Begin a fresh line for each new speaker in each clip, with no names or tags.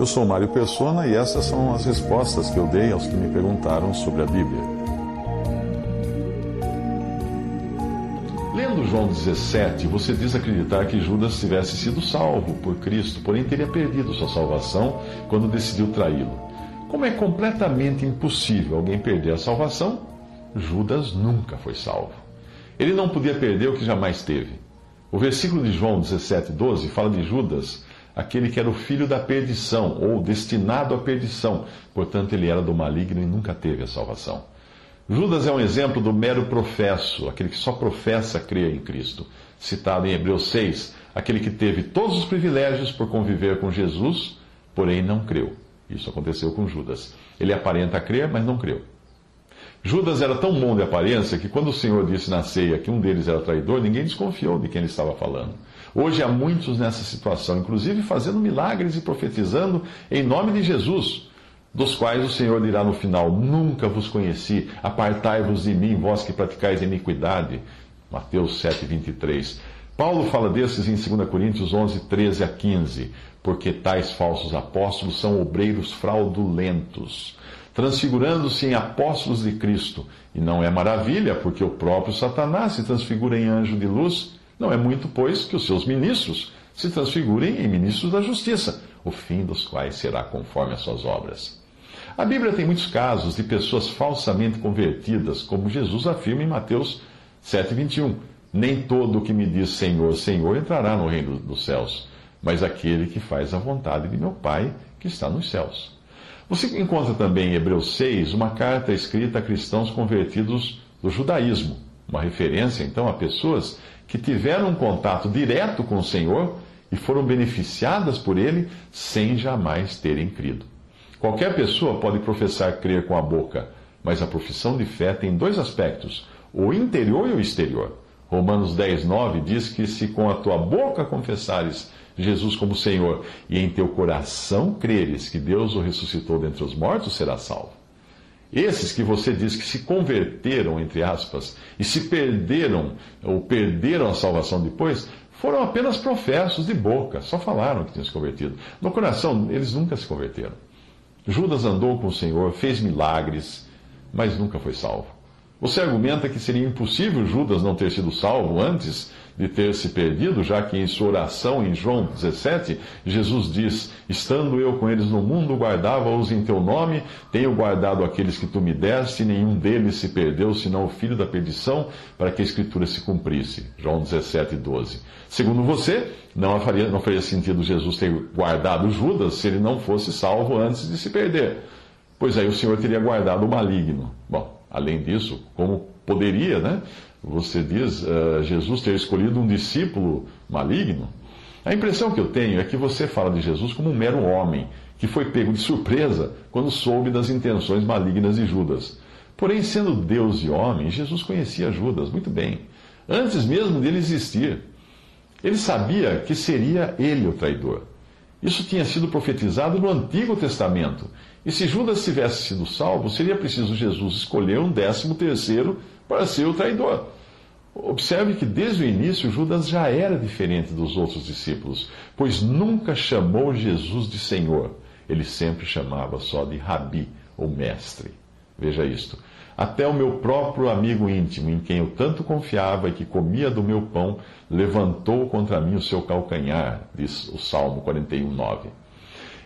Eu sou Mário Persona e essas são as respostas que eu dei aos que me perguntaram sobre a Bíblia. Lendo João 17, você diz acreditar que Judas tivesse sido salvo por Cristo, porém teria perdido sua salvação quando decidiu traí-lo. Como é completamente impossível alguém perder a salvação, Judas nunca foi salvo. Ele não podia perder o que jamais teve. O versículo de João 17, 12 fala de Judas, aquele que era o filho da perdição, ou destinado à perdição. Portanto, ele era do maligno e nunca teve a salvação. Judas é um exemplo do mero professo, aquele que só professa crer em Cristo. Citado em Hebreus 6, aquele que teve todos os privilégios por conviver com Jesus, porém não creu. Isso aconteceu com Judas. Ele aparenta crer, mas não creu. Judas era tão bom de aparência que quando o Senhor disse na ceia que um deles era traidor, ninguém desconfiou de quem ele estava falando. Hoje há muitos nessa situação, inclusive fazendo milagres e profetizando em nome de Jesus, dos quais o Senhor dirá no final: Nunca vos conheci, apartai-vos de mim, vós que praticais iniquidade. Mateus 7, 23. Paulo fala desses em 2 Coríntios 11, 13 a 15, porque tais falsos apóstolos são obreiros fraudulentos transfigurando-se em apóstolos de Cristo. E não é maravilha, porque o próprio Satanás se transfigura em anjo de luz. Não é muito, pois, que os seus ministros se transfigurem em ministros da justiça, o fim dos quais será conforme as suas obras. A Bíblia tem muitos casos de pessoas falsamente convertidas, como Jesus afirma em Mateus 7,21. Nem todo o que me diz Senhor, Senhor entrará no reino dos céus, mas aquele que faz a vontade de meu Pai que está nos céus. Você encontra também em Hebreus 6 uma carta escrita a cristãos convertidos do judaísmo, uma referência então a pessoas que tiveram um contato direto com o Senhor e foram beneficiadas por ele sem jamais terem crido. Qualquer pessoa pode professar crer com a boca, mas a profissão de fé tem dois aspectos, o interior e o exterior. Romanos 10, 9 diz que se com a tua boca confessares Jesus como Senhor, e em teu coração creres que Deus o ressuscitou dentre os mortos, será salvo. Esses que você diz que se converteram, entre aspas, e se perderam, ou perderam a salvação depois, foram apenas professos de boca, só falaram que tinham se convertido. No coração, eles nunca se converteram. Judas andou com o Senhor, fez milagres, mas nunca foi salvo. Você argumenta que seria impossível Judas não ter sido salvo antes de ter se perdido, já que em sua oração em João 17, Jesus diz: Estando eu com eles no mundo, guardava-os em teu nome, tenho guardado aqueles que tu me deste, nenhum deles se perdeu, senão o filho da perdição, para que a escritura se cumprisse. João 17, 12. Segundo você, não faria, não faria sentido Jesus ter guardado Judas se ele não fosse salvo antes de se perder. Pois aí o Senhor teria guardado o maligno. Bom, além disso, como poderia, né? Você diz uh, Jesus ter escolhido um discípulo maligno? A impressão que eu tenho é que você fala de Jesus como um mero homem, que foi pego de surpresa quando soube das intenções malignas de Judas. Porém, sendo Deus e homem, Jesus conhecia Judas muito bem, antes mesmo dele existir. Ele sabia que seria ele o traidor. Isso tinha sido profetizado no Antigo Testamento. E se Judas tivesse sido salvo, seria preciso Jesus escolher um décimo terceiro para ser o traidor. Observe que desde o início Judas já era diferente dos outros discípulos, pois nunca chamou Jesus de Senhor. Ele sempre chamava só de Rabi, ou mestre. Veja isto. Até o meu próprio amigo íntimo, em quem eu tanto confiava e que comia do meu pão, levantou contra mim o seu calcanhar, diz o Salmo 41, 9.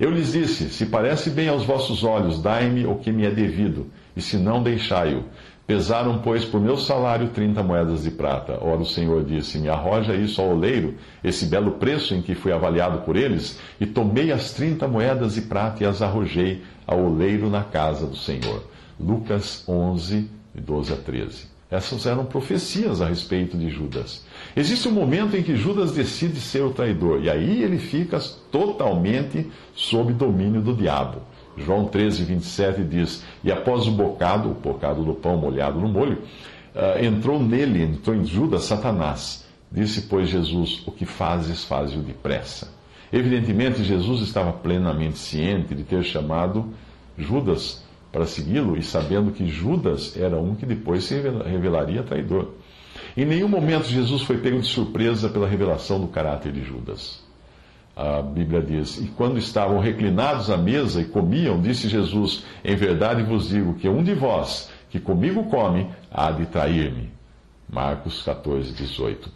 Eu lhes disse: Se parece bem aos vossos olhos, dai-me o que me é devido, e se não, deixai-o. Pesaram, pois, por meu salário trinta moedas de prata. Ora, o Senhor disse: Me arroja isso ao oleiro, esse belo preço em que fui avaliado por eles, e tomei as trinta moedas de prata e as arrojei ao oleiro na casa do Senhor. Lucas 11, 12 a 13. Essas eram profecias a respeito de Judas. Existe um momento em que Judas decide ser o traidor, e aí ele fica totalmente sob domínio do diabo. João 13, 27 diz: E após o bocado, o bocado do pão molhado no molho, uh, entrou nele, entrou em Judas Satanás. Disse, pois, Jesus: O que fazes, faze-o depressa. Evidentemente, Jesus estava plenamente ciente de ter chamado Judas para segui-lo e sabendo que Judas era um que depois se revelaria traidor. Em nenhum momento Jesus foi pego de surpresa pela revelação do caráter de Judas. A Bíblia diz: E quando estavam reclinados à mesa e comiam, disse Jesus: Em verdade vos digo que um de vós que comigo come há de trair-me. Marcos 14, 18.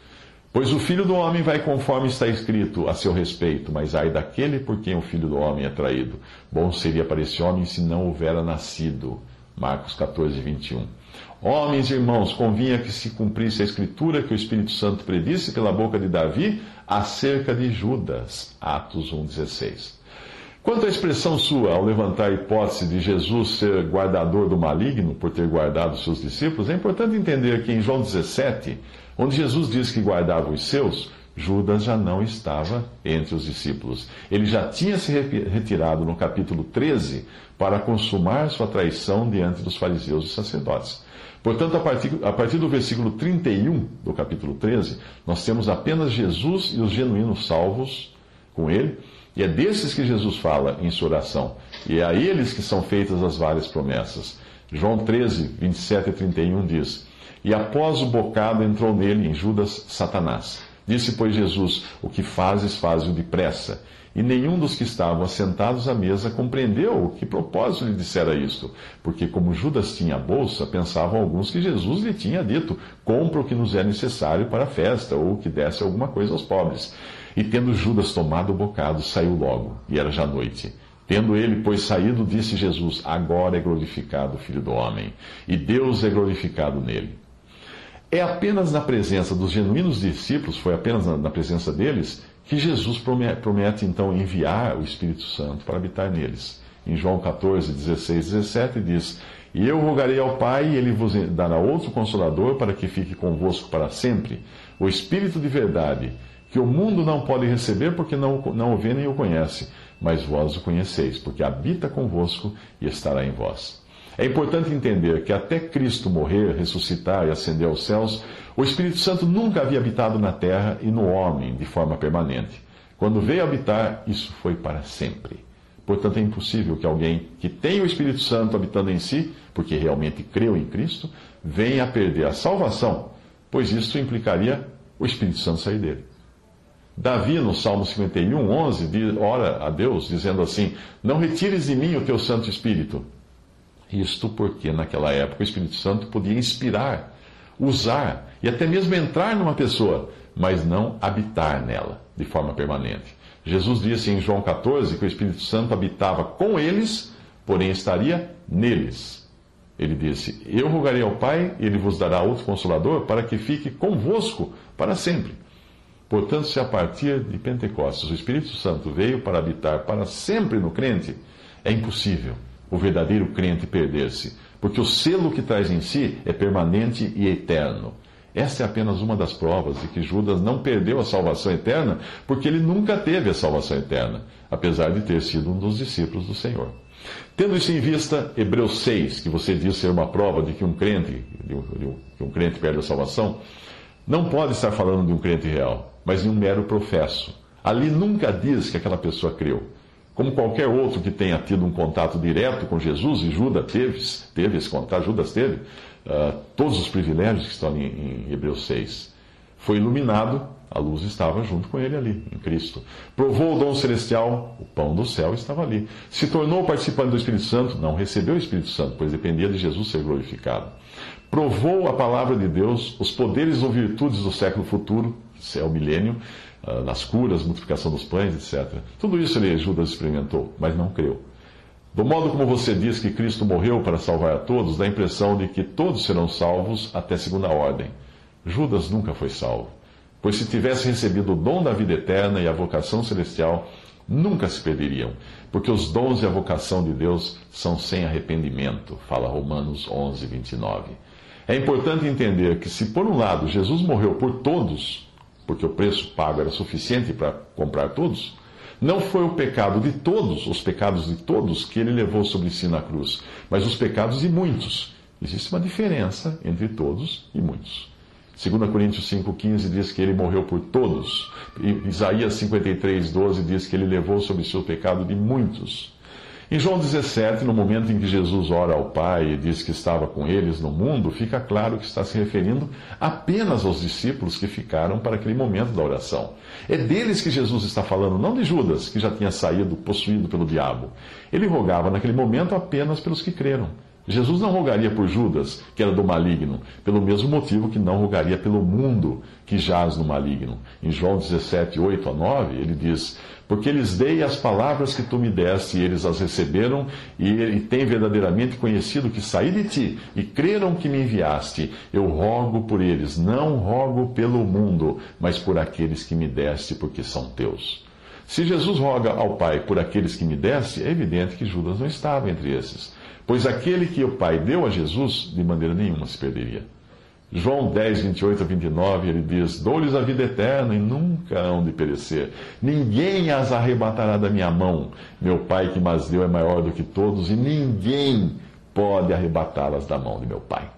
Pois o filho do homem vai conforme está escrito a seu respeito, mas ai daquele por quem o filho do homem é traído. Bom seria para esse homem se não houvera nascido. Marcos 14, 21. Homens e irmãos, convinha que se cumprisse a escritura que o Espírito Santo predisse pela boca de Davi acerca de Judas. Atos 1,16. Quanto à expressão sua ao levantar a hipótese de Jesus ser guardador do maligno por ter guardado seus discípulos, é importante entender que em João 17 Onde Jesus diz que guardava os seus, Judas já não estava entre os discípulos. Ele já tinha se retirado no capítulo 13 para consumar sua traição diante dos fariseus e sacerdotes. Portanto, a partir, a partir do versículo 31 do capítulo 13, nós temos apenas Jesus e os genuínos salvos com ele, e é desses que Jesus fala em sua oração, e é a eles que são feitas as várias promessas. João 13, 27 e 31 diz. E após o bocado entrou nele, em Judas, Satanás. Disse, pois, Jesus: O que fazes, faze-o depressa. E nenhum dos que estavam assentados à mesa compreendeu o que propósito lhe dissera isto. Porque, como Judas tinha a bolsa, pensavam alguns que Jesus lhe tinha dito: Compra o que nos é necessário para a festa, ou que desse alguma coisa aos pobres. E tendo Judas tomado o bocado, saiu logo, e era já noite. Tendo ele, pois, saído, disse Jesus: Agora é glorificado o Filho do Homem, e Deus é glorificado nele. É apenas na presença dos genuínos discípulos, foi apenas na presença deles, que Jesus promete, então enviar o Espírito Santo para habitar neles. Em João 14, 16, 17 diz: E eu rogarei ao Pai, e ele vos dará outro consolador para que fique convosco para sempre, o Espírito de verdade, que o mundo não pode receber porque não, não o vê nem o conhece, mas vós o conheceis, porque habita convosco e estará em vós. É importante entender que até Cristo morrer, ressuscitar e ascender aos céus, o Espírito Santo nunca havia habitado na terra e no homem de forma permanente. Quando veio habitar, isso foi para sempre. Portanto, é impossível que alguém que tem o Espírito Santo habitando em si, porque realmente creu em Cristo, venha a perder a salvação, pois isso implicaria o Espírito Santo sair dele. Davi, no Salmo 51, 11, ora a Deus, dizendo assim: Não retires de mim o teu Santo Espírito. Isto porque naquela época o Espírito Santo podia inspirar, usar e até mesmo entrar numa pessoa, mas não habitar nela de forma permanente. Jesus disse em João 14 que o Espírito Santo habitava com eles, porém estaria neles. Ele disse: Eu rogarei ao Pai, e ele vos dará outro consolador para que fique convosco para sempre. Portanto, se a partir de Pentecostes o Espírito Santo veio para habitar para sempre no crente, é impossível o verdadeiro crente perder-se, porque o selo que traz em si é permanente e eterno. Esta é apenas uma das provas de que Judas não perdeu a salvação eterna, porque ele nunca teve a salvação eterna, apesar de ter sido um dos discípulos do Senhor. Tendo isso em vista, Hebreus 6, que você diz ser uma prova de que um crente, de um, de um, que um crente perde a salvação, não pode estar falando de um crente real, mas de um mero professo. Ali nunca diz que aquela pessoa creu. Como qualquer outro que tenha tido um contato direto com Jesus, e Judas teve, teve esse contato, Judas teve, uh, todos os privilégios que estão em, em Hebreus 6. Foi iluminado, a luz estava junto com ele ali, em Cristo. Provou o dom celestial, o pão do céu estava ali. Se tornou participante do Espírito Santo, não recebeu o Espírito Santo, pois dependia de Jesus ser glorificado. Provou a palavra de Deus, os poderes ou virtudes do século futuro, que é o milênio, nas curas, multiplicação dos pães, etc. Tudo isso ele, Judas experimentou, mas não creu. Do modo como você diz que Cristo morreu para salvar a todos, dá a impressão de que todos serão salvos até segunda ordem. Judas nunca foi salvo, pois se tivesse recebido o dom da vida eterna e a vocação celestial, nunca se perderiam, porque os dons e a vocação de Deus são sem arrependimento, fala Romanos 11, 29. É importante entender que, se por um lado Jesus morreu por todos, porque o preço pago era suficiente para comprar todos, não foi o pecado de todos, os pecados de todos, que ele levou sobre si na cruz, mas os pecados de muitos. Existe uma diferença entre todos e muitos. 2 Coríntios 5,15 diz que ele morreu por todos. Isaías 53,12 diz que ele levou sobre si o pecado de muitos. Em João 17, no momento em que Jesus ora ao Pai e diz que estava com eles no mundo, fica claro que está se referindo apenas aos discípulos que ficaram para aquele momento da oração. É deles que Jesus está falando, não de Judas, que já tinha saído possuído pelo diabo. Ele rogava naquele momento apenas pelos que creram. Jesus não rogaria por Judas, que era do maligno, pelo mesmo motivo que não rogaria pelo mundo que jaz no maligno. Em João 17, 8 a 9, ele diz: Porque lhes dei as palavras que tu me deste, e eles as receberam, e, e têm verdadeiramente conhecido que saí de ti, e creram que me enviaste. Eu rogo por eles, não rogo pelo mundo, mas por aqueles que me deste, porque são teus. Se Jesus roga ao Pai por aqueles que me deste, é evidente que Judas não estava entre esses. Pois aquele que o Pai deu a Jesus, de maneira nenhuma se perderia. João 10, 28 a 29, ele diz: Dou-lhes a vida eterna e nunca hão de perecer. Ninguém as arrebatará da minha mão. Meu Pai que mas deu é maior do que todos e ninguém pode arrebatá-las da mão de meu Pai.